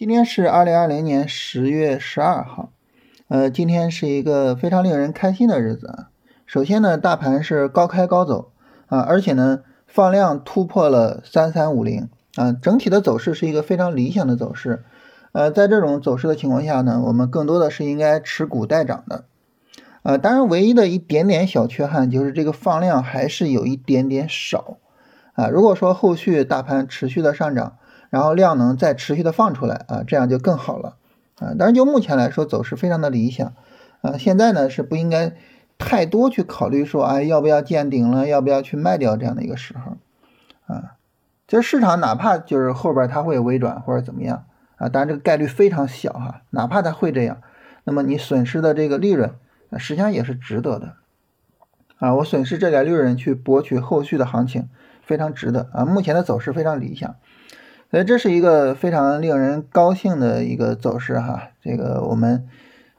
今天是二零二零年十月十二号，呃，今天是一个非常令人开心的日子啊。首先呢，大盘是高开高走啊，而且呢，放量突破了三三五零啊，整体的走势是一个非常理想的走势。呃，在这种走势的情况下呢，我们更多的是应该持股待涨的。呃，当然，唯一的一点点小缺憾就是这个放量还是有一点点少啊。如果说后续大盘持续的上涨，然后量能再持续的放出来啊，这样就更好了啊。当然，就目前来说，走势非常的理想啊。现在呢是不应该太多去考虑说，哎，要不要见顶了，要不要去卖掉这样的一个时候啊。其实市场哪怕就是后边它会微转或者怎么样啊，当然这个概率非常小哈。哪怕它会这样，那么你损失的这个利润，啊实际上也是值得的啊。我损失这点利润去博取后续的行情，非常值得啊。目前的走势非常理想。所以这是一个非常令人高兴的一个走势哈，这个我们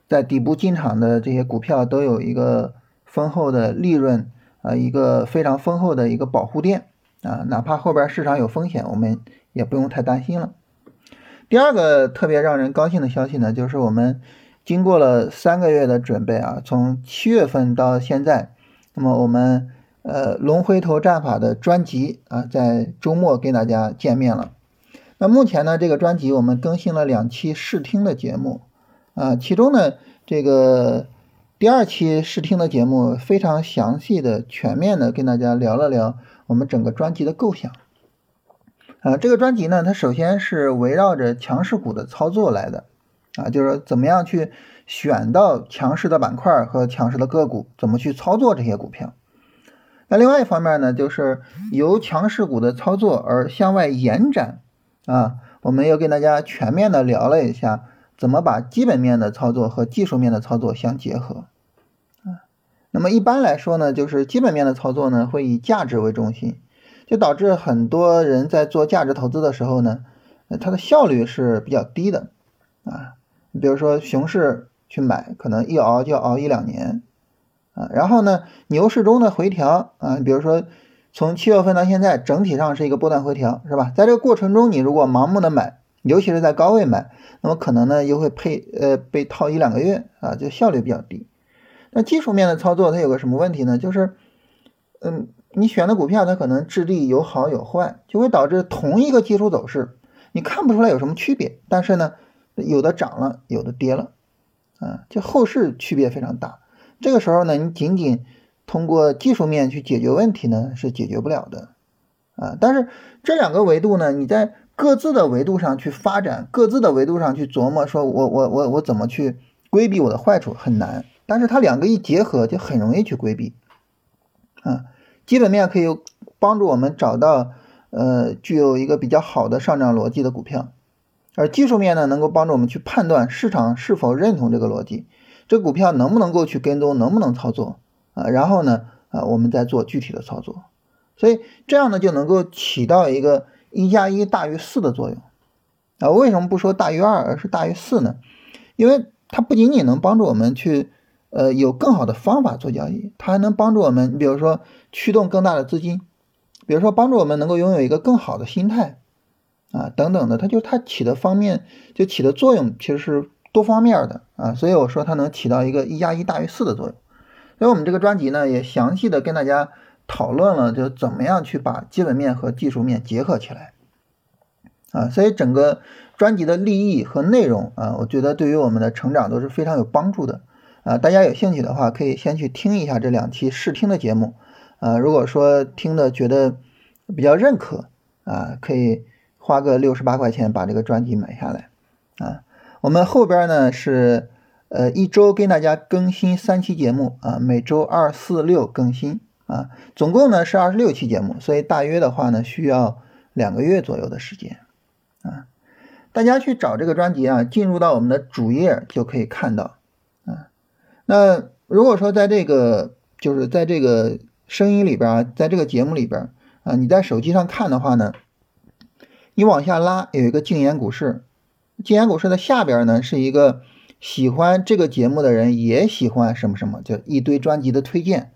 在底部进场的这些股票都有一个丰厚的利润啊，一个非常丰厚的一个保护垫啊，哪怕后边市场有风险，我们也不用太担心了。第二个特别让人高兴的消息呢，就是我们经过了三个月的准备啊，从七月份到现在，那么我们呃龙回头战法的专辑啊，在周末跟大家见面了。那目前呢，这个专辑我们更新了两期试听的节目，啊，其中呢，这个第二期试听的节目非常详细的、全面的跟大家聊了聊我们整个专辑的构想，啊，这个专辑呢，它首先是围绕着强势股的操作来的，啊，就是怎么样去选到强势的板块和强势的个股，怎么去操作这些股票。那另外一方面呢，就是由强势股的操作而向外延展。啊，我们又跟大家全面的聊了一下，怎么把基本面的操作和技术面的操作相结合。啊，那么一般来说呢，就是基本面的操作呢，会以价值为中心，就导致很多人在做价值投资的时候呢，呃它的效率是比较低的。啊，你比如说熊市去买，可能一熬就要熬一两年。啊，然后呢，牛市中的回调，啊，比如说。从七月份到现在，整体上是一个波段回调，是吧？在这个过程中，你如果盲目的买，尤其是在高位买，那么可能呢又会配呃被套一两个月啊，就效率比较低。那技术面的操作它有个什么问题呢？就是嗯，你选的股票它可能质地有好有坏，就会导致同一个技术走势，你看不出来有什么区别。但是呢，有的涨了，有的跌了，啊，就后市区别非常大。这个时候呢，你仅仅通过技术面去解决问题呢，是解决不了的，啊，但是这两个维度呢，你在各自的维度上去发展，各自的维度上去琢磨，说我我我我怎么去规避我的坏处很难，但是它两个一结合就很容易去规避，啊，基本面可以帮助我们找到呃具有一个比较好的上涨逻辑的股票，而技术面呢，能够帮助我们去判断市场是否认同这个逻辑，这股票能不能够去跟踪，能不能操作。啊，然后呢，啊，我们再做具体的操作，所以这样呢就能够起到一个一加一大于四的作用。啊，为什么不说大于二，而是大于四呢？因为它不仅仅能帮助我们去，呃，有更好的方法做交易，它还能帮助我们，你比如说驱动更大的资金，比如说帮助我们能够拥有一个更好的心态，啊，等等的，它就它起的方面就起的作用其实是多方面的啊，所以我说它能起到一个一加一大于四的作用。所以我们这个专辑呢，也详细的跟大家讨论了，就怎么样去把基本面和技术面结合起来，啊，所以整个专辑的立意和内容啊，我觉得对于我们的成长都是非常有帮助的，啊，大家有兴趣的话，可以先去听一下这两期试听的节目，啊，如果说听的觉得比较认可，啊，可以花个六十八块钱把这个专辑买下来，啊，我们后边呢是。呃，一周跟大家更新三期节目啊，每周二、四、六更新啊，总共呢是二十六期节目，所以大约的话呢需要两个月左右的时间啊。大家去找这个专辑啊，进入到我们的主页就可以看到啊。那如果说在这个就是在这个声音里边，在这个节目里边啊，你在手机上看的话呢，你往下拉有一个静言股市，静言股市的下边呢是一个。喜欢这个节目的人也喜欢什么什么，就一堆专辑的推荐。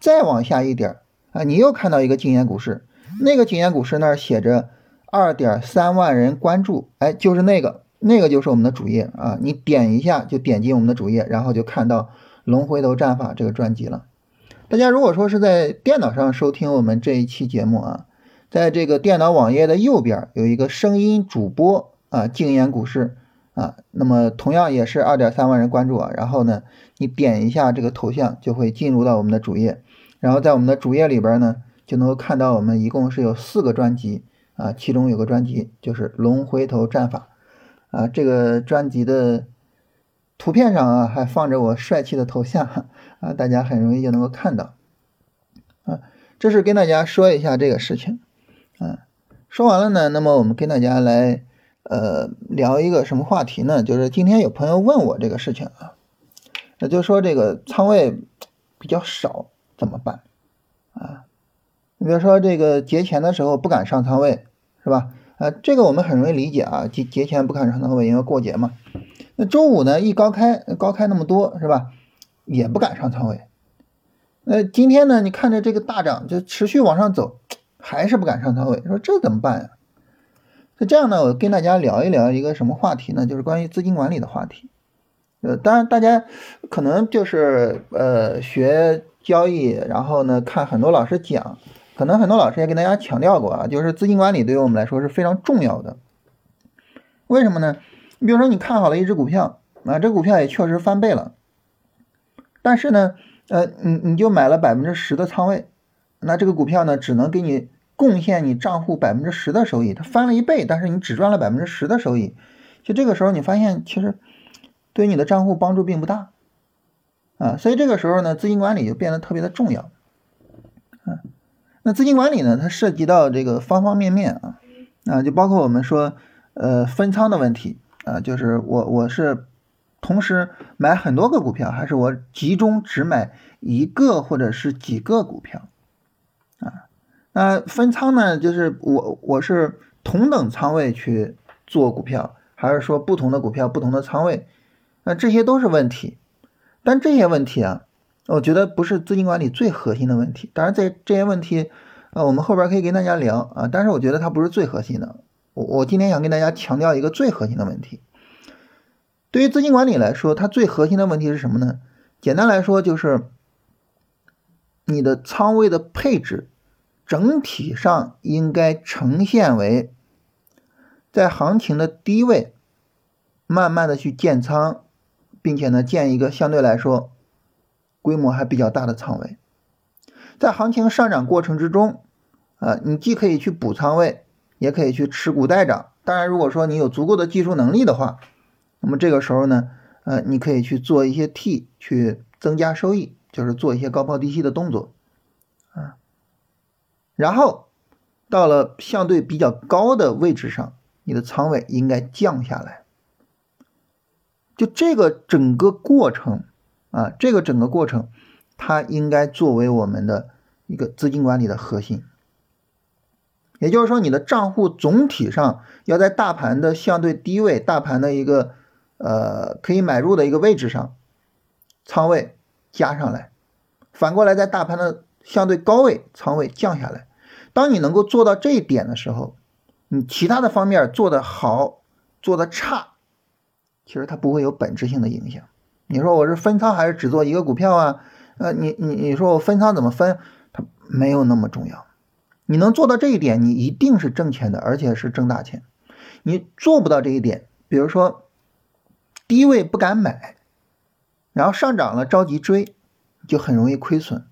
再往下一点啊，你又看到一个禁言股市，那个禁言股市那儿写着二点三万人关注，哎，就是那个那个就是我们的主页啊，你点一下就点进我们的主页，然后就看到《龙回头战法》这个专辑了。大家如果说是在电脑上收听我们这一期节目啊，在这个电脑网页的右边有一个声音主播啊，静言股市啊，那么同样也是二点三万人关注啊，然后呢，你点一下这个头像就会进入到我们的主页，然后在我们的主页里边呢。就能够看到我们一共是有四个专辑啊，其中有个专辑就是《龙回头战法》啊，这个专辑的图片上啊还放着我帅气的头像啊，大家很容易就能够看到啊。这是跟大家说一下这个事情啊。说完了呢，那么我们跟大家来呃聊一个什么话题呢？就是今天有朋友问我这个事情啊，那就说这个仓位比较少怎么办啊？你比如说这个节前的时候不敢上仓位，是吧？呃，这个我们很容易理解啊，节节前不敢上仓位，因为过节嘛。那周五呢，一高开，高开那么多，是吧？也不敢上仓位。那今天呢，你看着这个大涨，就持续往上走，还是不敢上仓位，说这怎么办呀？那这样呢，我跟大家聊一聊一个什么话题呢？就是关于资金管理的话题。呃，当然大家可能就是呃学交易，然后呢看很多老师讲。可能很多老师也跟大家强调过啊，就是资金管理对于我们来说是非常重要的。为什么呢？你比如说你看好了一只股票啊，这股票也确实翻倍了，但是呢，呃，你你就买了百分之十的仓位，那这个股票呢，只能给你贡献你账户百分之十的收益，它翻了一倍，但是你只赚了百分之十的收益，就这个时候你发现其实对你的账户帮助并不大啊，所以这个时候呢，资金管理就变得特别的重要，嗯。那资金管理呢？它涉及到这个方方面面啊，啊，就包括我们说，呃，分仓的问题啊，就是我我是同时买很多个股票，还是我集中只买一个或者是几个股票？那分仓呢，就是我我是同等仓位去做股票，还是说不同的股票不同的仓位？那这些都是问题，但这些问题啊。我觉得不是资金管理最核心的问题，当然在这些问题，呃，我们后边可以跟大家聊啊。但是我觉得它不是最核心的。我我今天想跟大家强调一个最核心的问题。对于资金管理来说，它最核心的问题是什么呢？简单来说就是你的仓位的配置整体上应该呈现为在行情的低位慢慢的去建仓，并且呢建一个相对来说。规模还比较大的仓位，在行情上涨过程之中，啊，你既可以去补仓位，也可以去持股待涨。当然，如果说你有足够的技术能力的话，那么这个时候呢，呃，你可以去做一些 T，去增加收益，就是做一些高抛低吸的动作，然后到了相对比较高的位置上，你的仓位应该降下来。就这个整个过程。啊，这个整个过程，它应该作为我们的一个资金管理的核心。也就是说，你的账户总体上要在大盘的相对低位、大盘的一个呃可以买入的一个位置上，仓位加上来；反过来，在大盘的相对高位，仓位降下来。当你能够做到这一点的时候，你其他的方面做得好、做得差，其实它不会有本质性的影响。你说我是分仓还是只做一个股票啊？呃，你你你说我分仓怎么分？它没有那么重要。你能做到这一点，你一定是挣钱的，而且是挣大钱。你做不到这一点，比如说低位不敢买，然后上涨了着急追，就很容易亏损。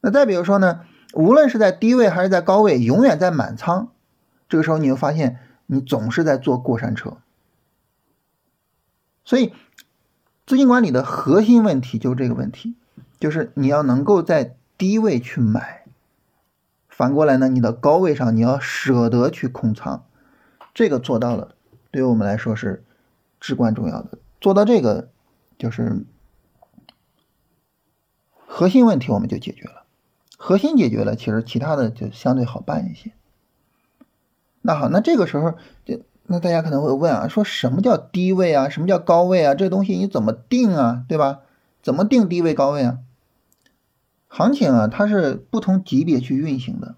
那再比如说呢，无论是在低位还是在高位，永远在满仓，这个时候你会发现你总是在坐过山车。所以。资金管理的核心问题就是这个问题，就是你要能够在低位去买，反过来呢，你的高位上你要舍得去空仓，这个做到了，对于我们来说是至关重要的。做到这个，就是核心问题我们就解决了，核心解决了，其实其他的就相对好办一些。那好，那这个时候就。那大家可能会问啊，说什么叫低位啊？什么叫高位啊？这东西你怎么定啊？对吧？怎么定低位高位啊？行情啊，它是不同级别去运行的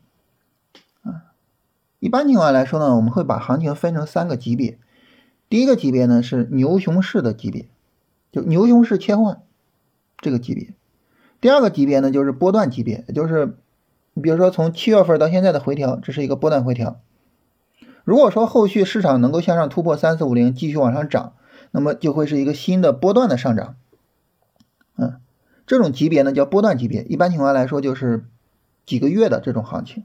啊。一般情况来说呢，我们会把行情分成三个级别。第一个级别呢是牛熊市的级别，就牛熊市切换这个级别。第二个级别呢就是波段级别，也就是你比如说从七月份到现在的回调，这是一个波段回调。如果说后续市场能够向上突破三四五零，继续往上涨，那么就会是一个新的波段的上涨。嗯，这种级别呢叫波段级别，一般情况来说就是几个月的这种行情。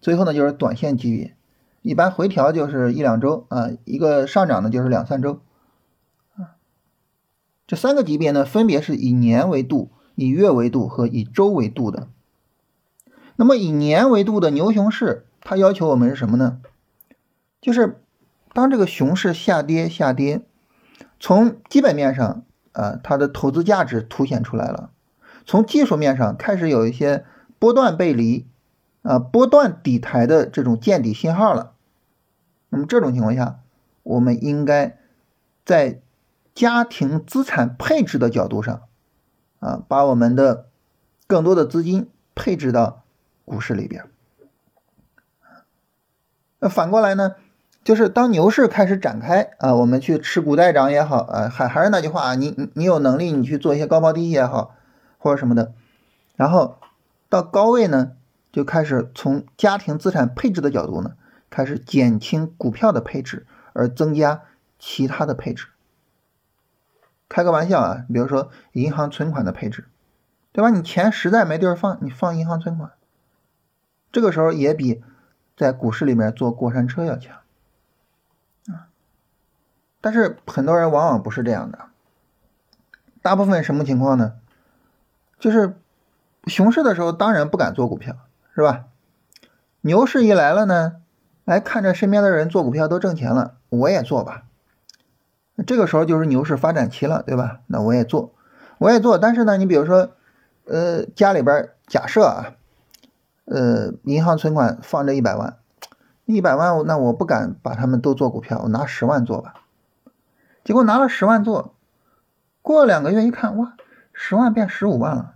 最后呢就是短线级别。一般回调就是一两周啊，一个上涨呢就是两三周，啊，这三个级别呢分别是以年为度、以月为度和以周为度的。那么以年为度的牛熊市，它要求我们是什么呢？就是当这个熊市下跌下跌，从基本面上啊，它的投资价值凸显出来了；从技术面上开始有一些波段背离啊、波段底台的这种见底信号了。那么这种情况下，我们应该在家庭资产配置的角度上，啊，把我们的更多的资金配置到股市里边。那反过来呢，就是当牛市开始展开啊，我们去吃股待涨也好，啊，还还是那句话，你你你有能力，你去做一些高抛低吸也好，或者什么的，然后到高位呢，就开始从家庭资产配置的角度呢。开始减轻股票的配置，而增加其他的配置。开个玩笑啊，比如说银行存款的配置，对吧？你钱实在没地儿放，你放银行存款，这个时候也比在股市里面坐过山车要强啊。但是很多人往往不是这样的，大部分什么情况呢？就是熊市的时候当然不敢做股票，是吧？牛市一来了呢？来看着身边的人做股票都挣钱了，我也做吧。这个时候就是牛市发展期了，对吧？那我也做，我也做。但是呢，你比如说，呃，家里边假设啊，呃，银行存款放着一百万，一百万，那我不敢把他们都做股票，我拿十万做吧。结果拿了十万做，过两个月一看，哇，十万变十五万了，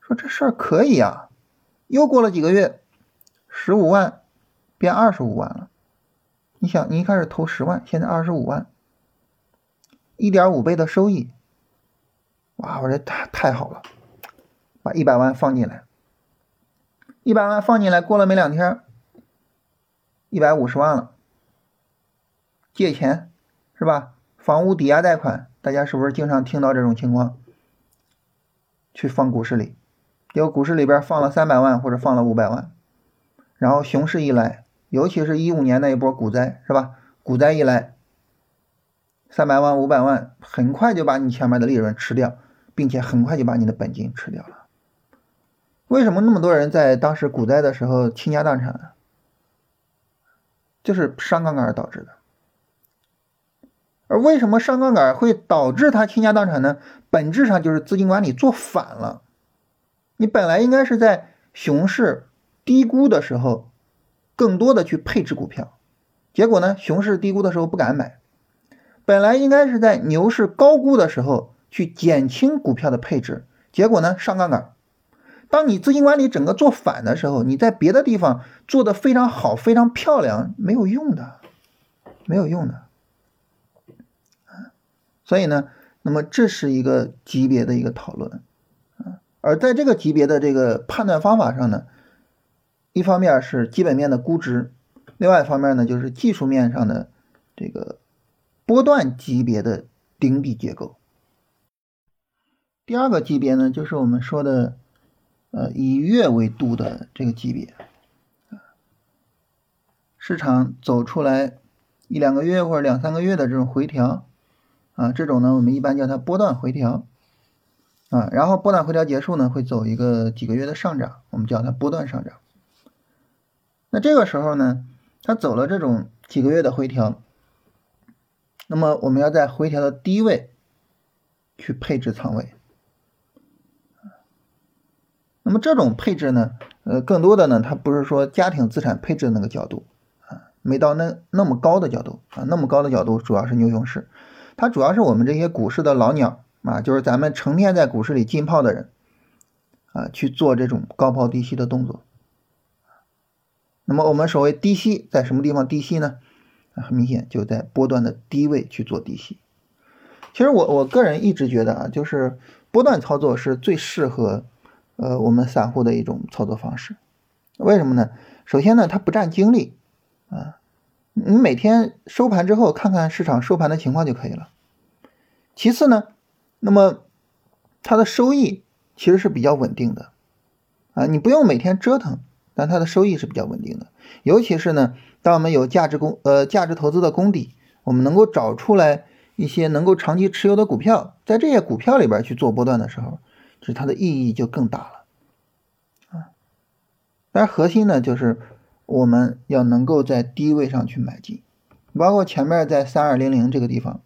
说这事儿可以啊。又过了几个月，十五万。变二十五万了，你想，你一开始投十万，现在二十五万，一点五倍的收益，哇，我这太太好了，把一百万放进来，一百万放进来，过了没两天，一百五十万了，借钱是吧？房屋抵押贷款，大家是不是经常听到这种情况？去放股市里，结果股市里边放了三百万或者放了五百万，然后熊市一来。尤其是一五年那一波股灾，是吧？股灾一来，三百万、五百万，很快就把你前面的利润吃掉，并且很快就把你的本金吃掉了。为什么那么多人在当时股灾的时候倾家荡产？就是上杠杆导致的。而为什么上杠杆会导致他倾家荡产呢？本质上就是资金管理做反了。你本来应该是在熊市低估的时候。更多的去配置股票，结果呢？熊市低估的时候不敢买，本来应该是在牛市高估的时候去减轻股票的配置，结果呢？上杠杆。当你资金管理整个做反的时候，你在别的地方做的非常好、非常漂亮，没有用的，没有用的。所以呢，那么这是一个级别的一个讨论啊，而在这个级别的这个判断方法上呢？一方面是基本面的估值，另外一方面呢就是技术面上的这个波段级别的顶底结构。第二个级别呢就是我们说的呃以月为度的这个级别，市场走出来一两个月或者两三个月的这种回调啊，这种呢我们一般叫它波段回调啊，然后波段回调结束呢会走一个几个月的上涨，我们叫它波段上涨。那这个时候呢，它走了这种几个月的回调，那么我们要在回调的低位去配置仓位。那么这种配置呢，呃，更多的呢，它不是说家庭资产配置的那个角度啊，没到那那么高的角度啊，那么高的角度主要是牛熊市，它主要是我们这些股市的老鸟啊，就是咱们成天在股市里浸泡的人啊，去做这种高抛低吸的动作。那么我们所谓低吸在什么地方低吸呢？很明显就在波段的低位去做低吸。其实我我个人一直觉得啊，就是波段操作是最适合呃我们散户的一种操作方式。为什么呢？首先呢，它不占精力啊，你每天收盘之后看看市场收盘的情况就可以了。其次呢，那么它的收益其实是比较稳定的啊，你不用每天折腾，但它的收益是比较稳定的。尤其是呢，当我们有价值功呃价值投资的功底，我们能够找出来一些能够长期持有的股票，在这些股票里边去做波段的时候，就是它的意义就更大了啊。但是核心呢，就是我们要能够在低位上去买进，包括前面在三二零零这个地方。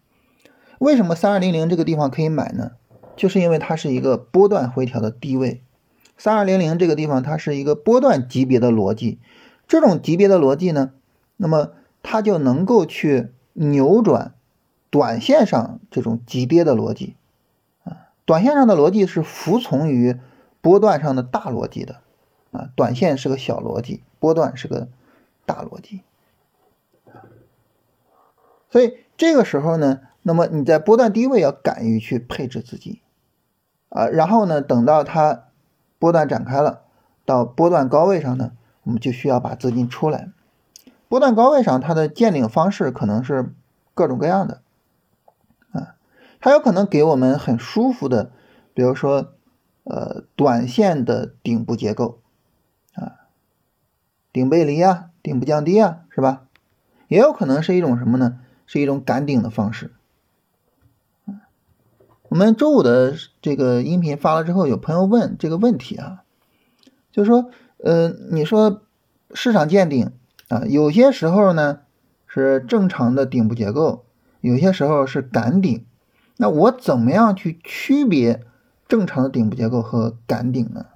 为什么三二零零这个地方可以买呢？就是因为它是一个波段回调的低位。三二零零这个地方它是一个波段级别的逻辑，这种级别的逻辑呢，那么它就能够去扭转短线上这种急跌的逻辑啊。短线上的逻辑是服从于波段上的大逻辑的啊，短线是个小逻辑，波段是个大逻辑。所以这个时候呢。那么你在波段低位要敢于去配置资金，啊，然后呢，等到它波段展开了，到波段高位上呢，我们就需要把资金出来。波段高位上它的见顶方式可能是各种各样的，啊，它有可能给我们很舒服的，比如说呃短线的顶部结构，啊，顶背离啊，顶部降低啊，是吧？也有可能是一种什么呢？是一种赶顶的方式。我们周五的这个音频发了之后，有朋友问这个问题啊，就是说，呃，你说市场见顶啊，有些时候呢是正常的顶部结构，有些时候是赶顶，那我怎么样去区别正常的顶部结构和赶顶呢？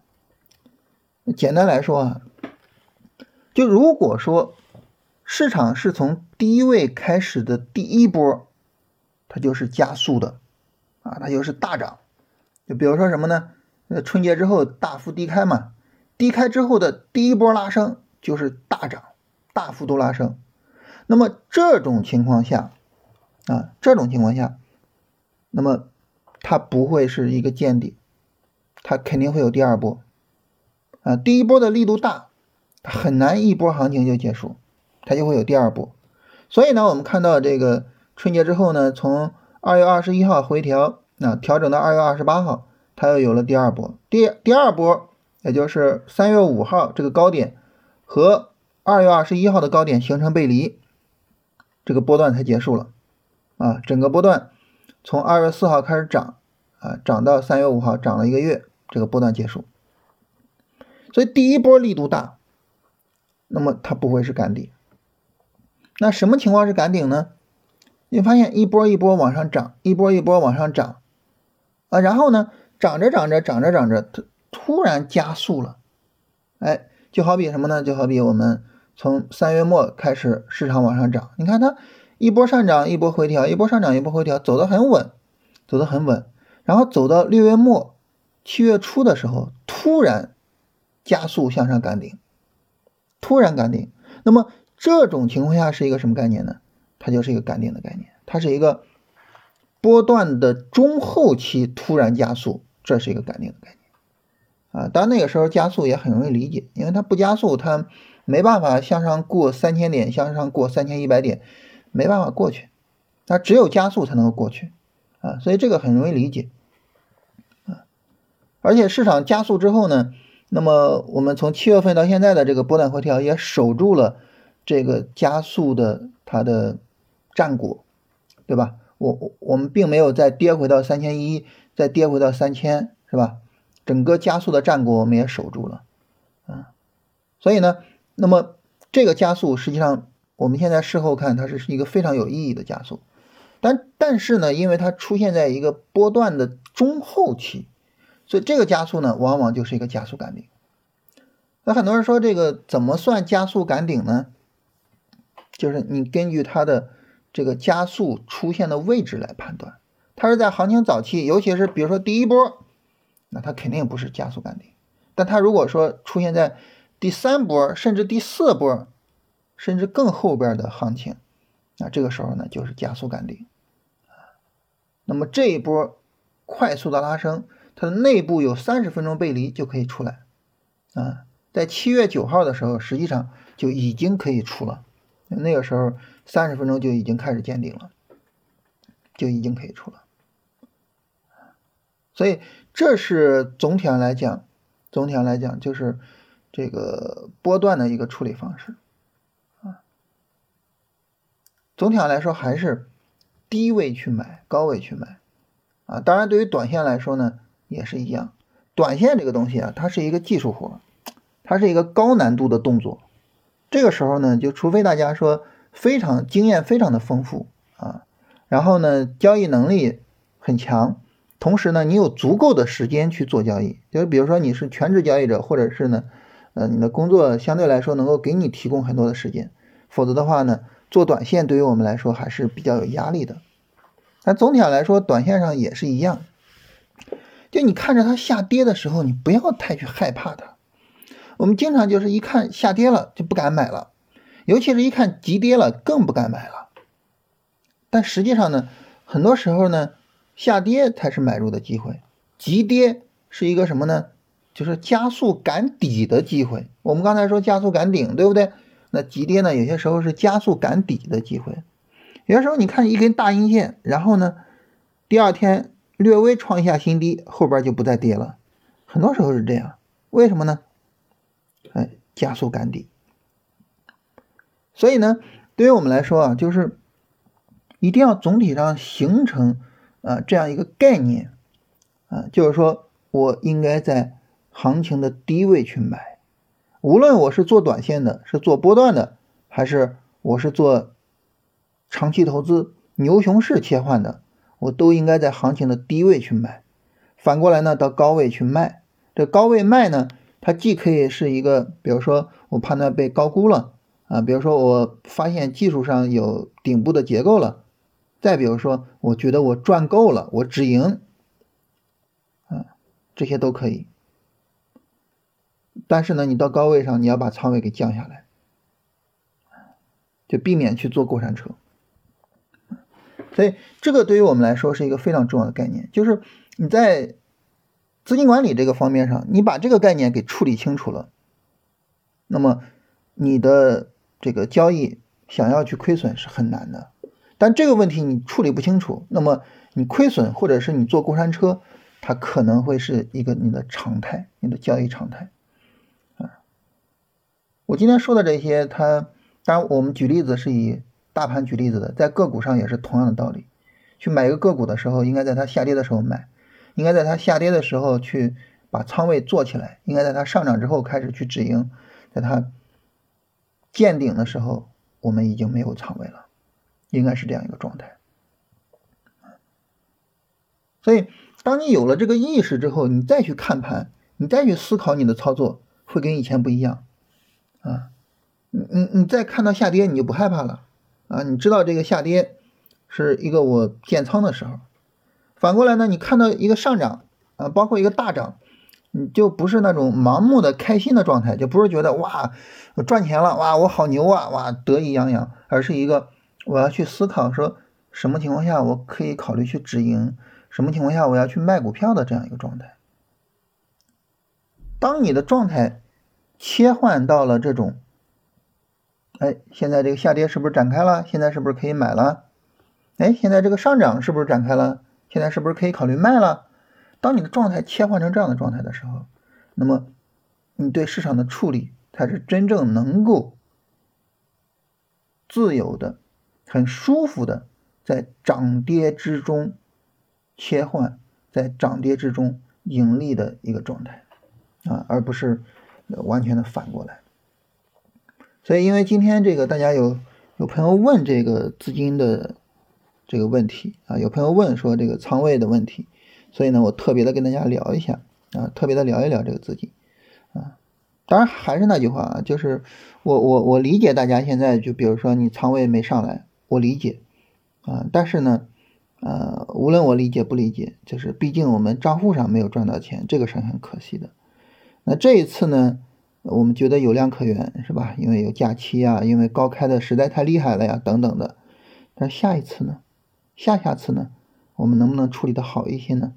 简单来说啊，就如果说市场是从低位开始的第一波，它就是加速的。啊，它就是大涨，就比如说什么呢？呃，春节之后大幅低开嘛，低开之后的第一波拉升就是大涨，大幅度拉升。那么这种情况下，啊，这种情况下，那么它不会是一个见底，它肯定会有第二波。啊，第一波的力度大，很难一波行情就结束，它就会有第二波。所以呢，我们看到这个春节之后呢，从二月二十一号回调，那调整到二月二十八号，它又有了第二波。第第二波，也就是三月五号这个高点和二月二十一号的高点形成背离，这个波段才结束了。啊，整个波段从二月四号开始涨，啊，涨到三月五号，涨了一个月，这个波段结束。所以第一波力度大，那么它不会是赶顶。那什么情况是赶顶呢？你发现一波一波往上涨，一波一波往上涨，啊，然后呢，涨着涨着涨着涨着，它突然加速了，哎，就好比什么呢？就好比我们从三月末开始市场往上涨，你看它一波上涨，一波回调，一波上涨，一波回调，走得很稳，走得很稳，然后走到六月末、七月初的时候，突然加速向上赶顶，突然赶顶，那么这种情况下是一个什么概念呢？它就是一个赶顶的概念，它是一个波段的中后期突然加速，这是一个赶顶的概念啊。当然那个时候加速也很容易理解，因为它不加速，它没办法向上过三千点，向上过三千一百点，没办法过去，它只有加速才能够过去啊，所以这个很容易理解啊。而且市场加速之后呢，那么我们从七月份到现在的这个波段回调也守住了这个加速的它的。战果，对吧？我我我们并没有再跌回到三千一，再跌回到三千，是吧？整个加速的战果我们也守住了，啊，所以呢，那么这个加速实际上我们现在事后看，它是一个非常有意义的加速，但但是呢，因为它出现在一个波段的中后期，所以这个加速呢，往往就是一个加速赶顶。那很多人说这个怎么算加速赶顶呢？就是你根据它的。这个加速出现的位置来判断，它是在行情早期，尤其是比如说第一波，那它肯定不是加速赶顶。但它如果说出现在第三波，甚至第四波，甚至更后边的行情，那这个时候呢就是加速赶顶那么这一波快速的拉升，它的内部有三十分钟背离就可以出来啊，在七月九号的时候，实际上就已经可以出了，那个时候三十分钟就已经开始见顶了，就已经可以出了。所以这是总体上来讲，总体上来讲就是这个波段的一个处理方式啊。总体上来说还是低位去买，高位去买啊。当然，对于短线来说呢，也是一样。短线这个东西啊，它是一个技术活，它是一个高难度的动作。这个时候呢，就除非大家说非常经验非常的丰富啊，然后呢，交易能力很强。同时呢，你有足够的时间去做交易，就比如说你是全职交易者，或者是呢，呃，你的工作相对来说能够给你提供很多的时间，否则的话呢，做短线对于我们来说还是比较有压力的。但总体上来说，短线上也是一样，就你看着它下跌的时候，你不要太去害怕它。我们经常就是一看下跌了就不敢买了，尤其是一看急跌了更不敢买了。但实际上呢，很多时候呢。下跌才是买入的机会，急跌是一个什么呢？就是加速赶底的机会。我们刚才说加速赶顶，对不对？那急跌呢？有些时候是加速赶底的机会。有些时候你看一根大阴线，然后呢，第二天略微创下新低，后边就不再跌了。很多时候是这样，为什么呢？哎，加速赶底。所以呢，对于我们来说啊，就是一定要总体上形成。啊，这样一个概念，啊，就是说我应该在行情的低位去买，无论我是做短线的，是做波段的，还是我是做长期投资牛熊市切换的，我都应该在行情的低位去买。反过来呢，到高位去卖。这高位卖呢，它既可以是一个，比如说我判断被高估了啊，比如说我发现技术上有顶部的结构了。再比如说，我觉得我赚够了，我止盈，啊，这些都可以。但是呢，你到高位上，你要把仓位给降下来，就避免去做过山车。所以，这个对于我们来说是一个非常重要的概念，就是你在资金管理这个方面上，你把这个概念给处理清楚了，那么你的这个交易想要去亏损是很难的。但这个问题你处理不清楚，那么你亏损或者是你坐过山车，它可能会是一个你的常态，你的交易常态。我今天说的这些，它当然我们举例子是以大盘举例子的，在个股上也是同样的道理。去买一个个股的时候，应该在它下跌的时候买，应该在它下跌的时候去把仓位做起来，应该在它上涨之后开始去止盈，在它见顶的时候，我们已经没有仓位了。应该是这样一个状态，所以当你有了这个意识之后，你再去看盘，你再去思考你的操作，会跟以前不一样啊。你你你再看到下跌，你就不害怕了啊。你知道这个下跌是一个我建仓的时候，反过来呢，你看到一个上涨啊，包括一个大涨，你就不是那种盲目的开心的状态，就不是觉得哇我赚钱了，哇我好牛啊，哇得意洋洋，而是一个。我要去思考说，什么情况下我可以考虑去止盈，什么情况下我要去卖股票的这样一个状态。当你的状态切换到了这种，哎，现在这个下跌是不是展开了？现在是不是可以买了？哎，现在这个上涨是不是展开了？现在是不是可以考虑卖了？当你的状态切换成这样的状态的时候，那么你对市场的处理才是真正能够自由的。很舒服的，在涨跌之中切换，在涨跌之中盈利的一个状态啊，而不是完全的反过来。所以，因为今天这个大家有有朋友问这个资金的这个问题啊，有朋友问说这个仓位的问题，所以呢，我特别的跟大家聊一下啊，特别的聊一聊这个资金啊。当然还是那句话啊，就是我我我理解大家现在就比如说你仓位没上来。我理解，啊，但是呢，呃，无论我理解不理解，就是毕竟我们账户上没有赚到钱，这个是很可惜的。那这一次呢，我们觉得有量可原，是吧？因为有假期啊，因为高开的实在太厉害了呀，等等的。但下一次呢？下下次呢？我们能不能处理的好一些呢？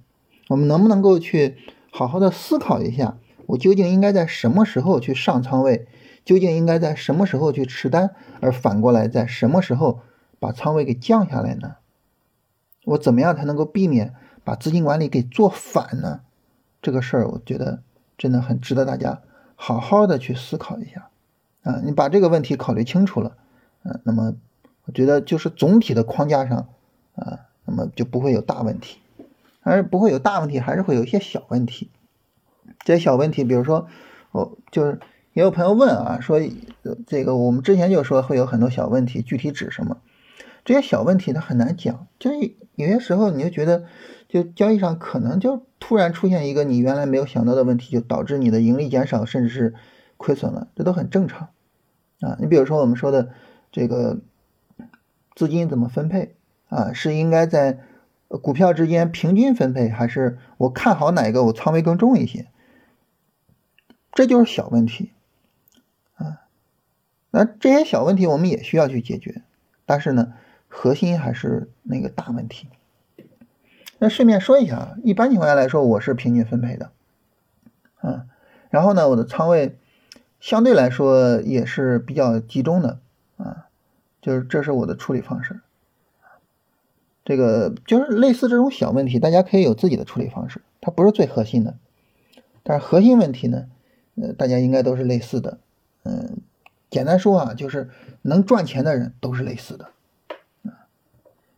我们能不能够去好好的思考一下，我究竟应该在什么时候去上仓位？究竟应该在什么时候去持单？而反过来，在什么时候把仓位给降下来呢？我怎么样才能够避免把资金管理给做反呢？这个事儿，我觉得真的很值得大家好好的去思考一下啊！你把这个问题考虑清楚了，嗯，那么我觉得就是总体的框架上啊。那么就不会有大问题，而不会有大问题，还是会有一些小问题。这些小问题，比如说，我就是也有朋友问啊，说这个我们之前就说会有很多小问题，具体指什么？这些小问题它很难讲，就是有些时候你就觉得，就交易上可能就突然出现一个你原来没有想到的问题，就导致你的盈利减少，甚至是亏损了，这都很正常啊。你比如说我们说的这个资金怎么分配？啊，是应该在股票之间平均分配，还是我看好哪个我仓位更重一些？这就是小问题啊。那这些小问题我们也需要去解决，但是呢，核心还是那个大问题。那顺便说一下，一般情况下来说，我是平均分配的，啊，然后呢，我的仓位相对来说也是比较集中的啊，就是这是我的处理方式。这个就是类似这种小问题，大家可以有自己的处理方式，它不是最核心的。但是核心问题呢，呃，大家应该都是类似的。嗯，简单说啊，就是能赚钱的人都是类似的。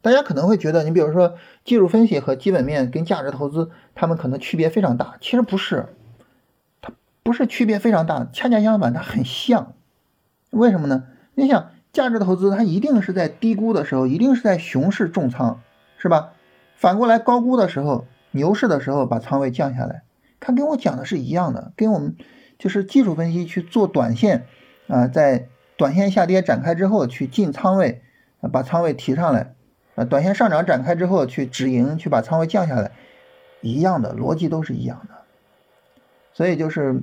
大家可能会觉得，你比如说技术分析和基本面跟价值投资，他们可能区别非常大。其实不是，它不是区别非常大，恰恰相反，它很像。为什么呢？你想。价值投资它一定是在低估的时候，一定是在熊市重仓，是吧？反过来高估的时候，牛市的时候把仓位降下来，它跟我讲的是一样的，跟我们就是技术分析去做短线啊，在短线下跌展开之后去进仓位，把仓位提上来啊，短线上涨展开之后去止盈，去把仓位降下来，一样的逻辑都是一样的。所以就是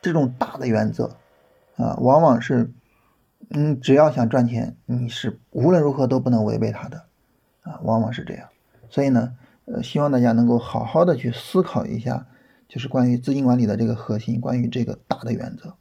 这种大的原则啊，往往是。嗯，只要想赚钱，你是无论如何都不能违背它的，啊，往往是这样。所以呢，呃，希望大家能够好好的去思考一下，就是关于资金管理的这个核心，关于这个大的原则。